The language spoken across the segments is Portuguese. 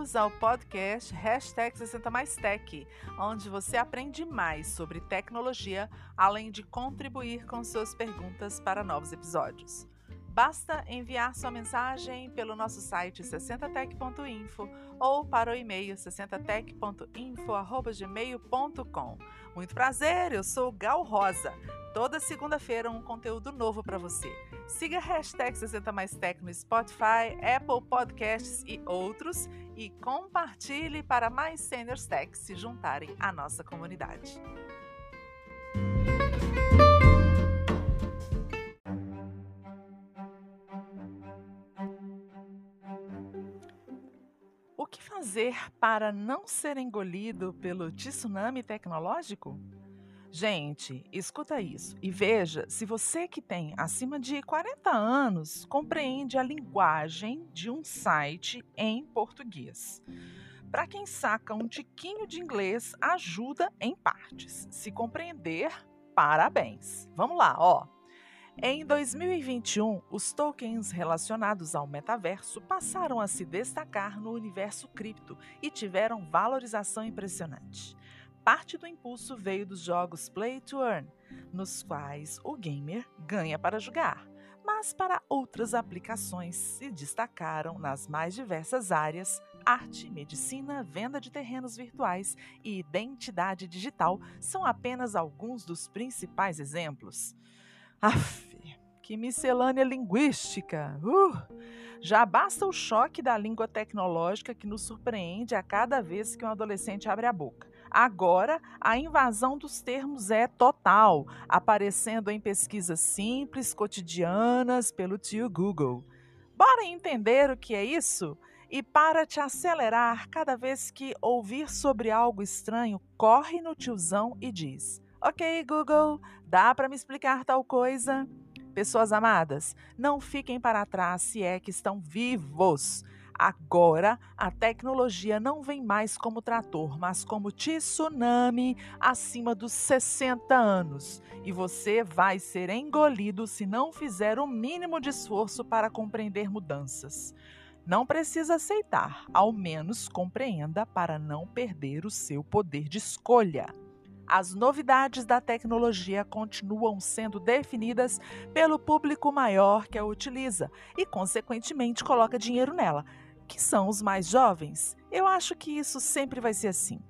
Bem-vindos ao podcast Hashtag 60 Mais Tech, onde você aprende mais sobre tecnologia, além de contribuir com suas perguntas para novos episódios. Basta enviar sua mensagem pelo nosso site 60tech.info ou para o e-mail 60tech.info.gmail.com. Muito prazer, eu sou Gal Rosa. Toda segunda-feira um conteúdo novo para você. Siga a hashtag 60 Mais Tech no Spotify, Apple Podcasts e outros e compartilhe para mais seniors tech se juntarem à nossa comunidade. O que fazer para não ser engolido pelo tsunami tecnológico? Gente, escuta isso e veja se você que tem acima de 40 anos compreende a linguagem de um site em português. Para quem saca um tiquinho de inglês, ajuda em partes. Se compreender, parabéns. Vamos lá, ó. Em 2021, os tokens relacionados ao metaverso passaram a se destacar no universo cripto e tiveram valorização impressionante. Parte do impulso veio dos jogos Play to Earn, nos quais o gamer ganha para jogar, mas para outras aplicações se destacaram nas mais diversas áreas arte, medicina, venda de terrenos virtuais e identidade digital são apenas alguns dos principais exemplos. Aff, que miscelânea linguística! Uh! Já basta o choque da língua tecnológica que nos surpreende a cada vez que um adolescente abre a boca. Agora, a invasão dos termos é total, aparecendo em pesquisas simples, cotidianas, pelo tio Google. Bora entender o que é isso? E para te acelerar, cada vez que ouvir sobre algo estranho, corre no tiozão e diz: Ok, Google, dá para me explicar tal coisa? Pessoas amadas, não fiquem para trás se é que estão vivos. Agora, a tecnologia não vem mais como trator, mas como tsunami acima dos 60 anos. E você vai ser engolido se não fizer o mínimo de esforço para compreender mudanças. Não precisa aceitar, ao menos compreenda para não perder o seu poder de escolha. As novidades da tecnologia continuam sendo definidas pelo público maior que a utiliza e, consequentemente, coloca dinheiro nela que são os mais jovens, eu acho que isso sempre vai ser assim.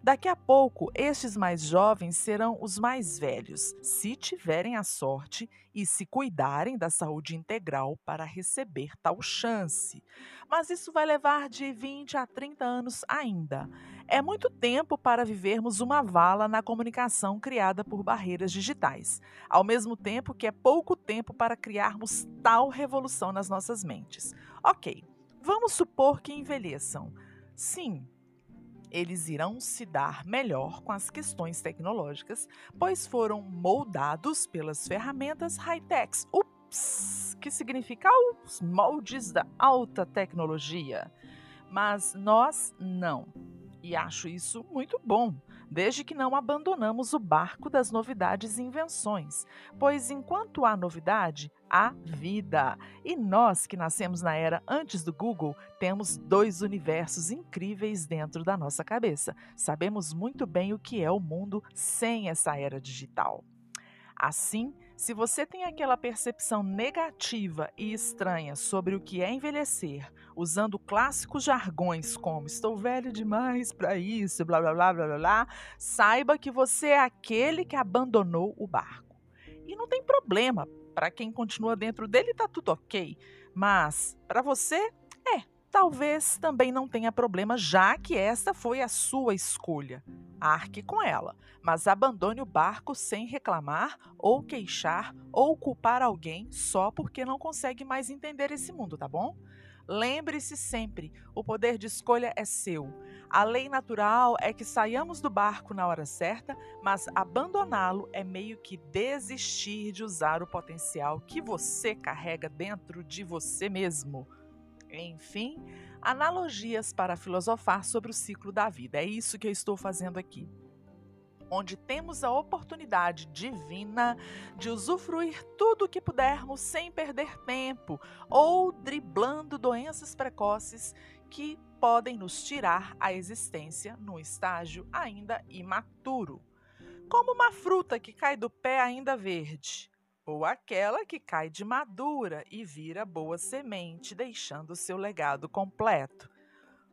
Daqui a pouco, estes mais jovens serão os mais velhos, se tiverem a sorte e se cuidarem da saúde integral para receber tal chance. Mas isso vai levar de 20 a 30 anos ainda. É muito tempo para vivermos uma vala na comunicação criada por barreiras digitais, ao mesmo tempo que é pouco tempo para criarmos tal revolução nas nossas mentes. Ok. Vamos supor que envelheçam. Sim, eles irão se dar melhor com as questões tecnológicas, pois foram moldados pelas ferramentas high-techs. Ups! Que significa os moldes da alta tecnologia. Mas nós não. E acho isso muito bom, desde que não abandonamos o barco das novidades e invenções, pois enquanto há novidade, há vida. E nós que nascemos na era antes do Google, temos dois universos incríveis dentro da nossa cabeça. Sabemos muito bem o que é o mundo sem essa era digital. Assim, se você tem aquela percepção negativa e estranha sobre o que é envelhecer, usando clássicos jargões como estou velho demais para isso, blá blá blá blá blá, saiba que você é aquele que abandonou o barco. E não tem problema, para quem continua dentro dele está tudo ok, mas para você, talvez também não tenha problema, já que essa foi a sua escolha. Arque com ela, mas abandone o barco sem reclamar ou queixar ou culpar alguém só porque não consegue mais entender esse mundo, tá bom? Lembre-se sempre: o poder de escolha é seu. A lei natural é que saiamos do barco na hora certa, mas abandoná-lo é meio que desistir de usar o potencial que você carrega dentro de você mesmo. Enfim, analogias para filosofar sobre o ciclo da vida. É isso que eu estou fazendo aqui. Onde temos a oportunidade divina de usufruir tudo o que pudermos sem perder tempo ou driblando doenças precoces que podem nos tirar a existência no estágio ainda imaturo, como uma fruta que cai do pé ainda verde, ou aquela que cai de madura e vira boa semente, deixando seu legado completo.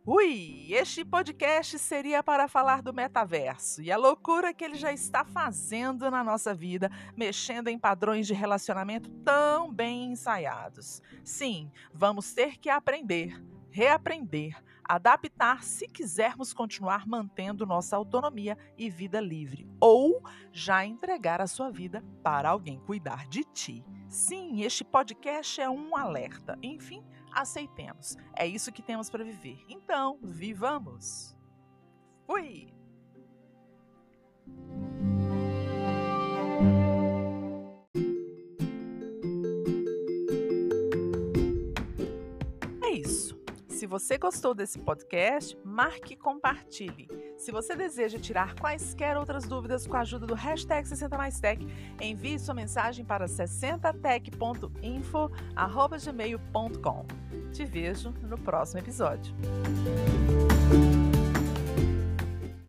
Ui, este podcast seria para falar do metaverso e a loucura que ele já está fazendo na nossa vida, mexendo em padrões de relacionamento tão bem ensaiados. Sim, vamos ter que aprender, reaprender, adaptar se quisermos continuar mantendo nossa autonomia e vida livre, ou já entregar a sua vida para alguém cuidar de ti. Sim, este podcast é um alerta. Enfim, aceitemos. É isso que temos para viver. Então, vivamos! Fui! Se você gostou desse podcast, marque e compartilhe. Se você deseja tirar quaisquer outras dúvidas com a ajuda do hashtag 60maistech, envie sua mensagem para 60tech.info.gmail.com. Te vejo no próximo episódio.